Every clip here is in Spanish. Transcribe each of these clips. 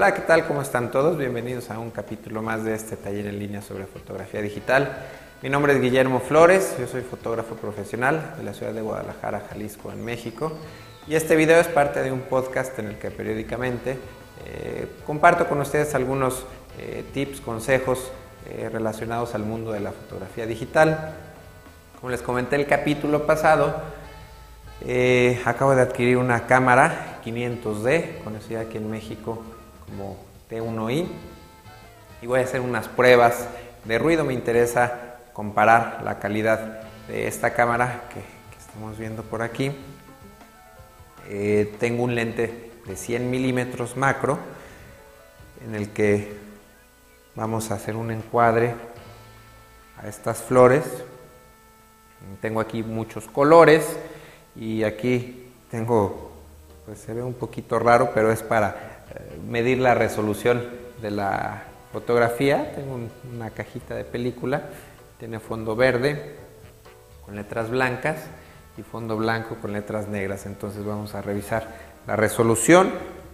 Hola, ¿qué tal? ¿Cómo están todos? Bienvenidos a un capítulo más de este taller en línea sobre fotografía digital. Mi nombre es Guillermo Flores, yo soy fotógrafo profesional de la ciudad de Guadalajara, Jalisco, en México. Y este video es parte de un podcast en el que periódicamente eh, comparto con ustedes algunos eh, tips, consejos eh, relacionados al mundo de la fotografía digital. Como les comenté el capítulo pasado, acabo de adquirir una cámara 500D, conocida aquí en México como T1i, y voy a hacer unas pruebas de ruido. Me interesa comparar la calidad de esta cámara que, estamos viendo por aquí. Eh, tengo un lente de 100 milímetros macro en el que vamos a hacer un encuadre a estas flores. Tengo aquí muchos colores y aquí tengo, pues se ve un poquito raro, pero es para medir la resolución de la fotografía. Tengo una cajita de película tiene fondo verde con letras blancas y fondo blanco con letras negras. Entonces vamos a revisar la resolución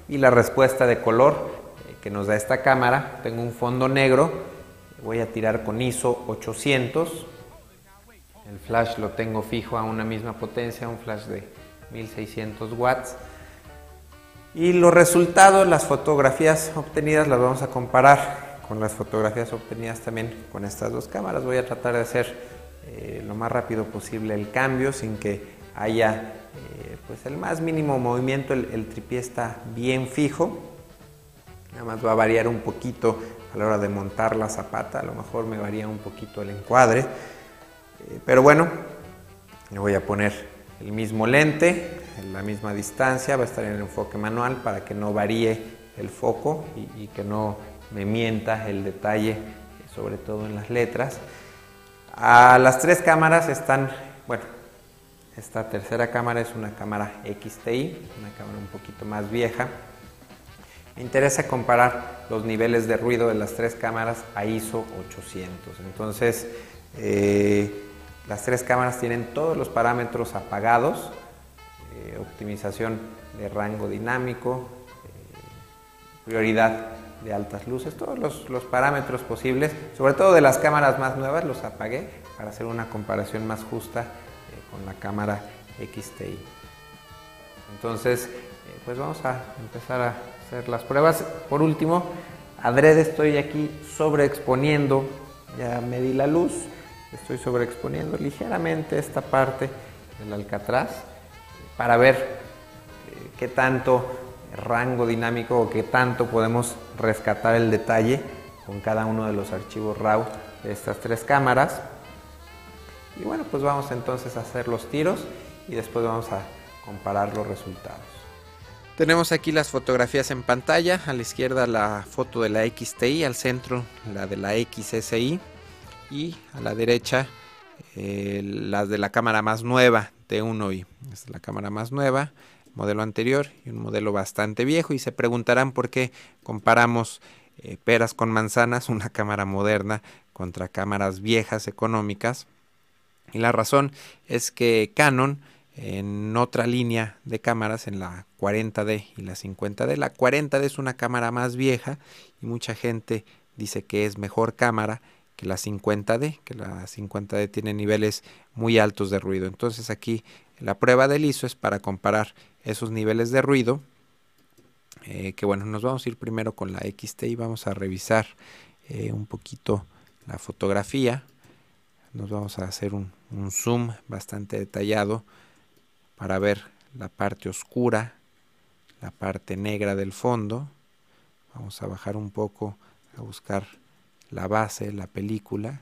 y la respuesta de color eh, que nos da esta cámara. Tengo un fondo negro, voy a tirar con ISO 800. El flash lo tengo fijo a una misma potencia, un flash de 1600 watts. Y los resultados, las fotografías obtenidas las vamos a comparar con las fotografías obtenidas también con estas dos cámaras. Voy a tratar de hacer eh, lo más rápido posible el cambio sin que haya eh, pues el más mínimo movimiento. El, tripié está bien fijo. Nada más va a variar un poquito a la hora de montar la zapata. A lo mejor me varía un poquito el encuadre. Eh, pero bueno, le voy a poner el mismo lente, en la misma distancia. Va a estar en el enfoque manual para que no varíe el foco y que no me mienta el detalle, sobre todo en las letras. A las tres cámaras están, bueno, esta tercera cámara es una cámara XTI, una cámara un poquito más vieja. Me interesa comparar los niveles de ruido de las tres cámaras a ISO 800. Entonces, eh, las tres cámaras tienen todos los parámetros apagados, eh, optimización de rango dinámico, eh, prioridad de altas luces, todos los, parámetros posibles, sobre todo de las cámaras más nuevas, los apagué para hacer una comparación más justa eh, con la cámara XTI. Entonces, pues vamos a empezar a hacer las pruebas. Por último, adrede estoy aquí sobreexponiendo, ya medí la luz, estoy sobreexponiendo ligeramente esta parte del alcatraz para ver eh, qué tanto rango dinámico o qué tanto podemos rescatar el detalle con cada uno de los archivos RAW de estas tres cámaras. Y bueno, pues vamos entonces a hacer los tiros y después vamos a comparar los resultados. Tenemos aquí las fotografías en pantalla, a la izquierda la foto de la XTI, al centro la de la XSI y a la derecha eh, las de la cámara más nueva T1i. Esta es la cámara más nueva modelo anterior y un modelo bastante viejo y se preguntarán por qué comparamos eh, peras con manzanas, una cámara moderna contra cámaras viejas económicas. Y la razón es que Canon en otra línea de cámaras, en la 40D y la 50D, la 40D es una cámara más vieja y mucha gente dice que es mejor cámara que la 50D, que la 50D tiene niveles muy altos de ruido. Entonces aquí la prueba del ISO es para comparar esos niveles de ruido. Eh, que bueno, nos vamos a ir primero con la XT y vamos a revisar eh, un poquito la fotografía. Nos vamos a hacer un, un zoom bastante detallado para ver la parte oscura, la parte negra del fondo. Vamos a bajar un poco a buscar la base, la película.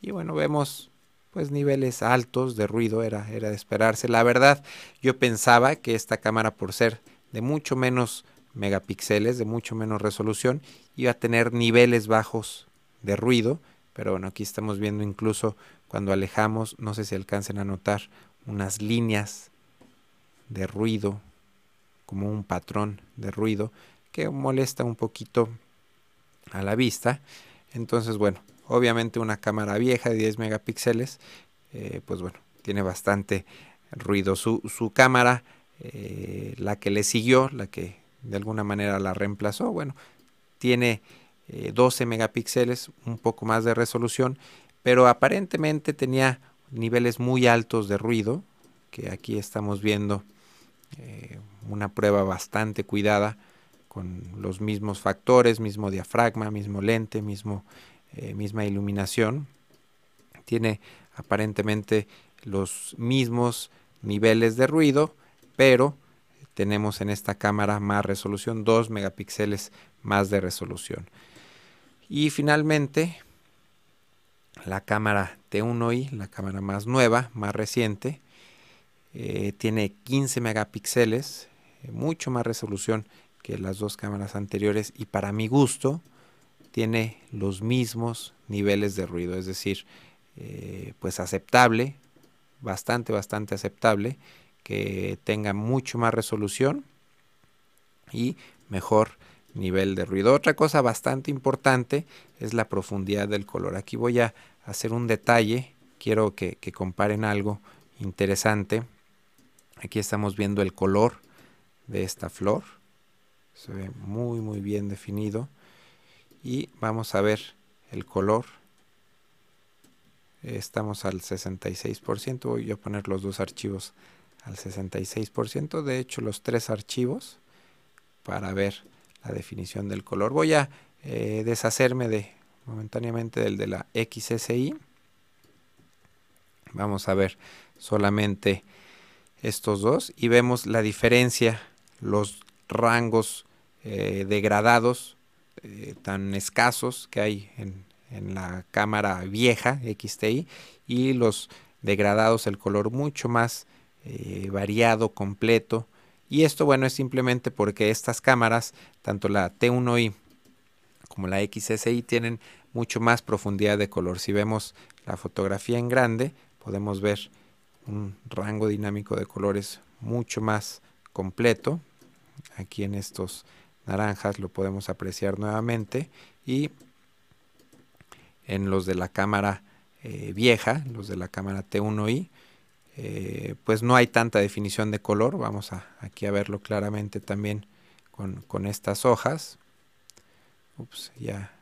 Y bueno, vemos pues niveles altos de ruido era, era de esperarse. La verdad, yo pensaba que esta cámara por ser de mucho menos megapíxeles, de mucho menos resolución, iba a tener niveles bajos de ruido, pero bueno, aquí estamos viendo incluso cuando alejamos, no sé si alcancen a notar unas líneas de ruido, como un patrón de ruido que molesta un poquito a la vista. Entonces, bueno, Obviamente una cámara vieja de 10 megapíxeles, eh, pues bueno, tiene bastante ruido. Su, su cámara, eh, la que le siguió, la que de alguna manera la reemplazó, bueno, tiene 12 megapíxeles, un poco más de resolución, pero aparentemente tenía niveles muy altos de ruido, que aquí estamos viendo una prueba bastante cuidada con los mismos factores, mismo diafragma, mismo lente, mismo, misma iluminación. Tiene aparentemente los mismos niveles de ruido, pero tenemos en esta cámara más resolución, 2 megapíxeles más de resolución. Y finalmente, la cámara T1i, la cámara más nueva, más reciente, eh, tiene 15 megapíxeles, eh, mucho más resolución que las dos cámaras anteriores y para mi gusto tiene los mismos niveles de ruido, es decir, eh, pues aceptable, bastante, bastante aceptable, que tenga mucho más resolución y mejor nivel de ruido. Otra cosa bastante importante es la profundidad del color. Aquí voy a hacer un detalle, quiero que, que comparen algo interesante. Aquí estamos viendo el color de esta flor. Se ve muy muy bien definido. Y vamos a ver el color estamos al 66%, voy a poner los dos archivos al 66%, de hecho los tres archivos para ver la definición del color. Voy a eh, deshacerme de momentáneamente del de la XSI. Vamos a ver solamente estos dos y vemos la diferencia, los rangos eh, degradados eh, tan escasos que hay en, la cámara vieja XTI y los degradados el color mucho más eh, variado, completo. Y esto, bueno, es simplemente porque estas cámaras, tanto la T1i como la XSI, tienen mucho más profundidad de color. Si vemos la fotografía en grande, podemos ver un rango dinámico de colores mucho más completo. Aquí en estos naranjas lo podemos apreciar nuevamente y en los de la cámara eh, vieja, los de la cámara T1i, eh, pues no hay tanta definición de color. Vamos a, aquí a verlo claramente también con, estas hojas. Ups, ya,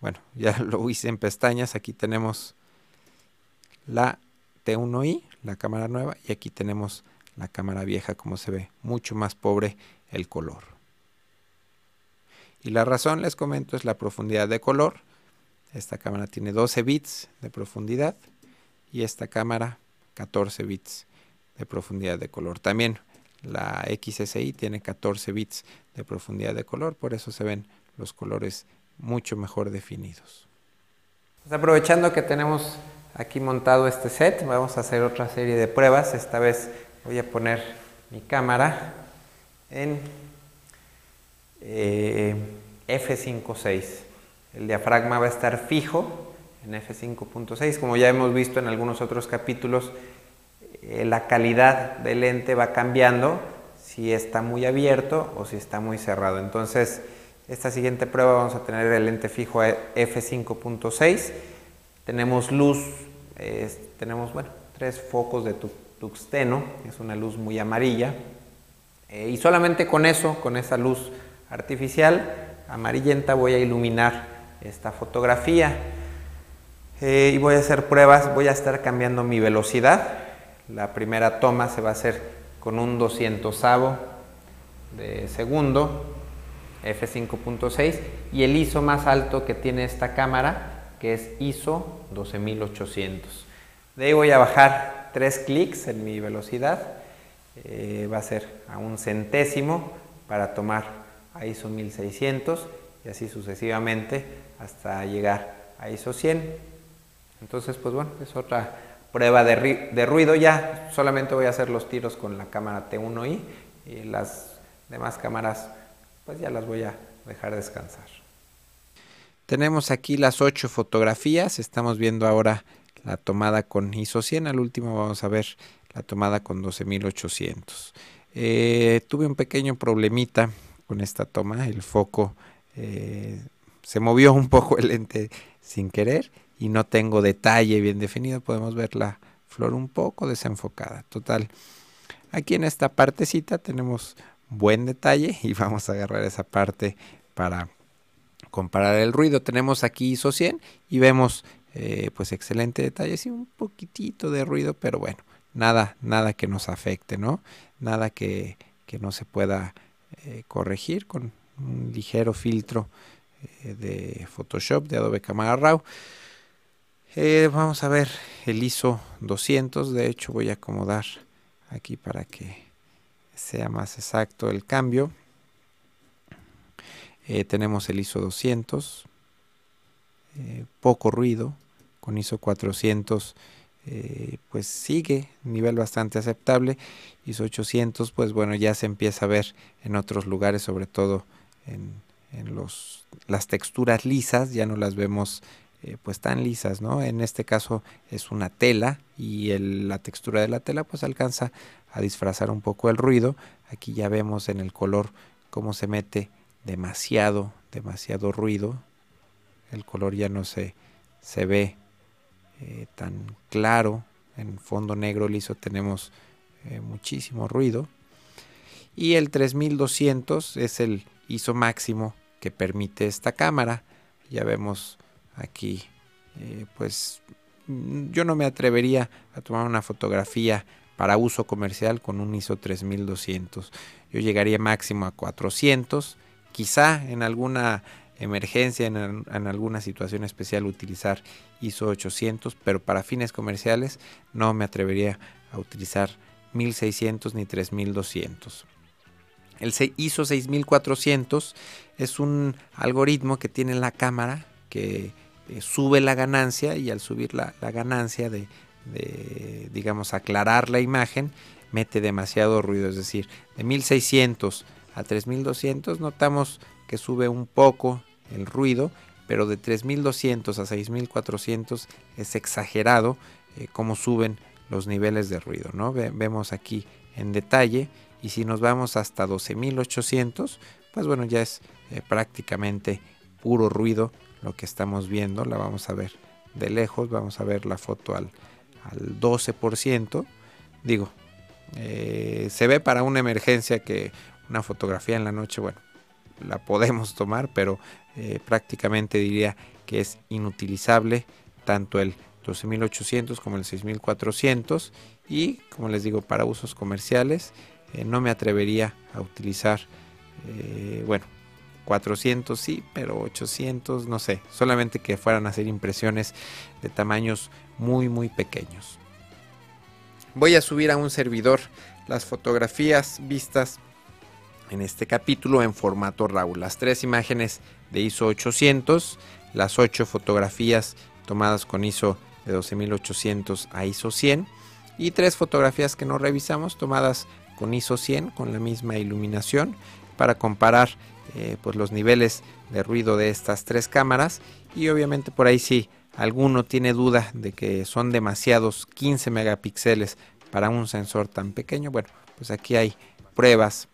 bueno, ya lo hice en pestañas. Aquí tenemos la T1i, la cámara nueva, y aquí tenemos la cámara vieja, como se ve, mucho más pobre el color. Y la razón, les comento, es la profundidad de color. Esta cámara tiene 12 bits de profundidad y esta cámara 14 bits de profundidad de color. También la XSI tiene 14 bits de profundidad de color, por eso se ven los colores mucho mejor definidos. Pues aprovechando que tenemos aquí montado este set, vamos a hacer otra serie de pruebas. Esta vez voy a poner mi cámara en eh, F56. El diafragma va a estar fijo en F5.6. Como ya hemos visto en algunos otros capítulos, eh, la calidad del lente va cambiando si está muy abierto o si está muy cerrado. Entonces, esta siguiente prueba vamos a tener el lente fijo a F5.6. Tenemos luz, tenemos bueno, tres focos de tuxteno, es una luz muy amarilla. Eh, y solamente con eso, con esa luz artificial amarillenta, voy a iluminar esta fotografía. Eh, y voy a hacer pruebas, voy a estar cambiando mi velocidad. La primera toma se va a hacer con un 200 de segundo, f5.6, y el ISO más alto que tiene esta cámara, que es ISO 12800. De ahí voy a bajar tres clics en mi velocidad, eh, va a ser a un centésimo para tomar a ISO 1600 y así sucesivamente hasta llegar a ISO 100. Entonces, pues bueno, es otra prueba de, de, ruido. Ya solamente voy a hacer los tiros con la cámara T1i y las demás cámaras pues ya las voy a dejar descansar. Tenemos aquí las ocho fotografías. Estamos viendo ahora la tomada con ISO 100. Al último vamos a ver la tomada con 12800. Eh, tuve un pequeño problemita con esta toma. El foco eh, se movió un poco el lente sin querer y no tengo detalle bien definido. Podemos ver la flor un poco desenfocada. Total, aquí en esta partecita tenemos buen detalle y vamos a agarrar esa parte para comparar el ruido. Tenemos aquí ISO 100 y vemos eh, pues excelente detalle, sí, un poquitito de ruido, pero bueno, nada, nada que nos afecte, ¿no? Nada que, que no se pueda eh, corregir con un ligero filtro eh, de Photoshop de Adobe Camera Raw. vamos a ver el ISO 200, de hecho voy a acomodar aquí para que sea más exacto el cambio. tenemos el ISO 200, poco ruido, con ISO 400 eh, pues sigue nivel bastante aceptable ISO 800 pues bueno ya se empieza a ver en otros lugares sobre todo en, los, las texturas lisas ya no las vemos eh, pues tan lisas no en este caso es una tela y la textura de la tela pues alcanza a disfrazar un poco el ruido. Aquí ya vemos en el color cómo se mete demasiado demasiado ruido el color ya no se, se ve eh, tan claro. En fondo negro liso tenemos eh, muchísimo ruido. Y el 3200 es el ISO máximo que permite esta cámara. Ya vemos aquí, eh, pues mm, yo no me atrevería a tomar una fotografía para uso comercial con un ISO 3200. Yo llegaría máximo a 400. Quizá en alguna emergencia, en, alguna situación especial utilizar ISO 800, pero para fines comerciales no me atrevería a utilizar 1600 ni 3200. El ISO 6400 es un algoritmo que tiene la cámara que eh, sube la ganancia y al subir la, ganancia de, de, digamos, aclarar la imagen, mete demasiado ruido. Es decir, de 1600 a 3200 notamos que sube un poco el ruido, pero de 3200 a 6400 es exagerado eh, cómo suben los niveles de ruido, ¿no? vemos aquí en detalle y si nos vamos hasta 12800, pues bueno, ya es eh, prácticamente puro ruido lo que estamos viendo, la vamos a ver de lejos, vamos a ver la foto al, al 12%, digo, eh, se ve para una emergencia que una fotografía en la noche, bueno, la podemos tomar, pero eh, prácticamente diría que es inutilizable tanto el 12.800 como el 6.400 y como les digo para usos comerciales eh, no me atrevería a utilizar eh, bueno 400 sí pero 800 no sé solamente que fueran a hacer impresiones de tamaños muy muy pequeños. Voy a subir a un servidor las fotografías vistas en este capítulo en formato RAW. Las tres imágenes de ISO 800, las ocho fotografías tomadas con ISO de 12800 a ISO 100 y tres fotografías que no revisamos tomadas con ISO 100 con la misma iluminación para comparar eh, pues los niveles de ruido de estas tres cámaras y obviamente por ahí si alguno tiene duda de que son demasiados 15 megapíxeles para un sensor tan pequeño bueno pues aquí hay pruebas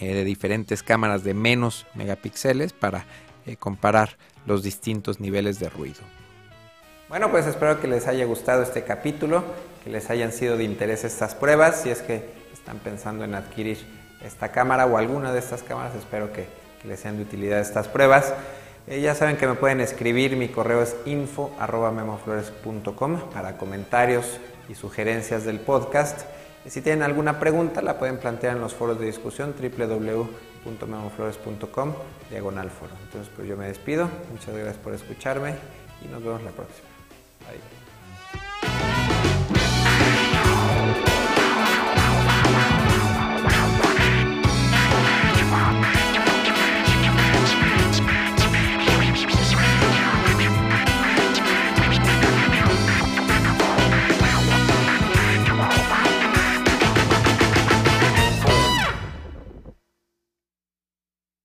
eh, de diferentes cámaras de menos megapíxeles para eh, comparar los distintos niveles de ruido. Bueno, pues espero que les haya gustado este capítulo, que les hayan sido de interés estas pruebas. Si es que están pensando en adquirir esta cámara o alguna de estas cámaras, espero que, les sean de utilidad estas pruebas. Eh, ya saben que me pueden escribir, mi correo es info.memoflores.com para comentarios y sugerencias del podcast. Si tienen alguna pregunta, la pueden plantear en los foros de discusión www.memoflores.com diagonal foro. Entonces, pues yo me despido. Muchas gracias por escucharme y nos vemos la próxima. Bye.